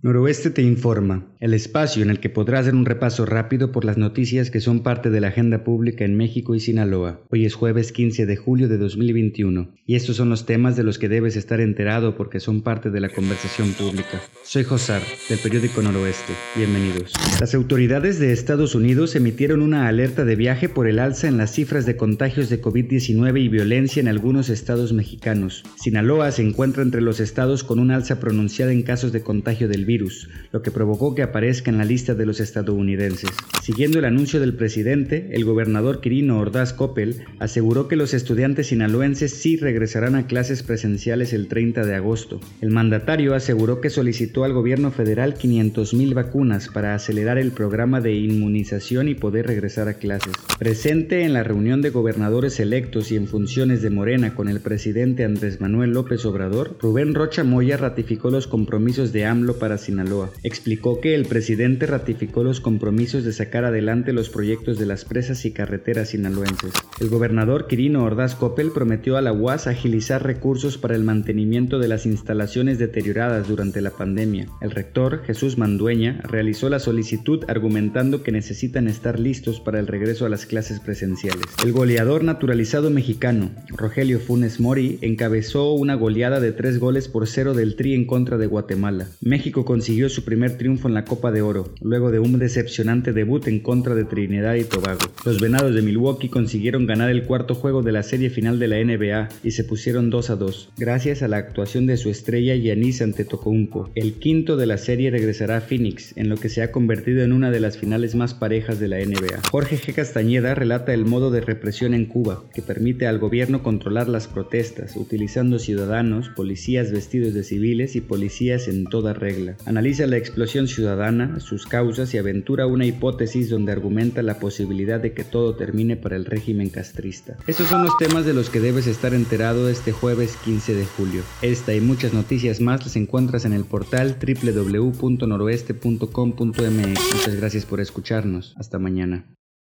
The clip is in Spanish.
Noroeste te informa, el espacio en el que podrás hacer un repaso rápido por las noticias que son parte de la agenda pública en México y Sinaloa. Hoy es jueves 15 de julio de 2021 y estos son los temas de los que debes estar enterado porque son parte de la conversación pública. Soy Josar, del periódico Noroeste. Bienvenidos. Las autoridades de Estados Unidos emitieron una alerta de viaje por el alza en las cifras de contagios de COVID-19 y violencia en algunos estados mexicanos. Sinaloa se encuentra entre los estados con un alza pronunciada en casos de contagio del virus, lo que provocó que aparezca en la lista de los estadounidenses. Siguiendo el anuncio del presidente, el gobernador Quirino Ordaz Coppel aseguró que los estudiantes sinaloenses sí regresarán a clases presenciales el 30 de agosto. El mandatario aseguró que solicitó al gobierno federal 500.000 vacunas para acelerar el programa de inmunización y poder regresar a clases. Presente en la reunión de gobernadores electos y en funciones de Morena con el presidente Andrés Manuel López Obrador, Rubén Rocha Moya ratificó los compromisos de AMLO para Sinaloa. Explicó que el presidente ratificó los compromisos de sacar adelante los proyectos de las presas y carreteras sinaloenses. El gobernador Quirino Ordaz Coppel prometió a la UAS agilizar recursos para el mantenimiento de las instalaciones deterioradas durante la pandemia. El rector, Jesús Mandueña, realizó la solicitud argumentando que necesitan estar listos para el regreso a las clases presenciales. El goleador naturalizado mexicano, Rogelio Funes Mori, encabezó una goleada de tres goles por cero del Tri en contra de Guatemala. México consiguió su primer triunfo en la Copa de Oro, luego de un decepcionante debut en contra de Trinidad y Tobago. Los Venados de Milwaukee consiguieron ganar el cuarto juego de la serie final de la NBA y se pusieron 2 a 2, gracias a la actuación de su estrella Yanis Antetokounmpo. El quinto de la serie regresará a Phoenix, en lo que se ha convertido en una de las finales más parejas de la NBA. Jorge G. Castañeda relata el modo de represión en Cuba, que permite al gobierno controlar las protestas, utilizando ciudadanos, policías vestidos de civiles y policías en toda regla. Analiza la explosión ciudadana, sus causas y aventura una hipótesis donde argumenta la posibilidad de que todo termine para el régimen castrista. Estos son los temas de los que debes estar enterado este jueves 15 de julio. Esta y muchas noticias más las encuentras en el portal www.noroeste.com.mx. Muchas gracias por escucharnos. Hasta mañana.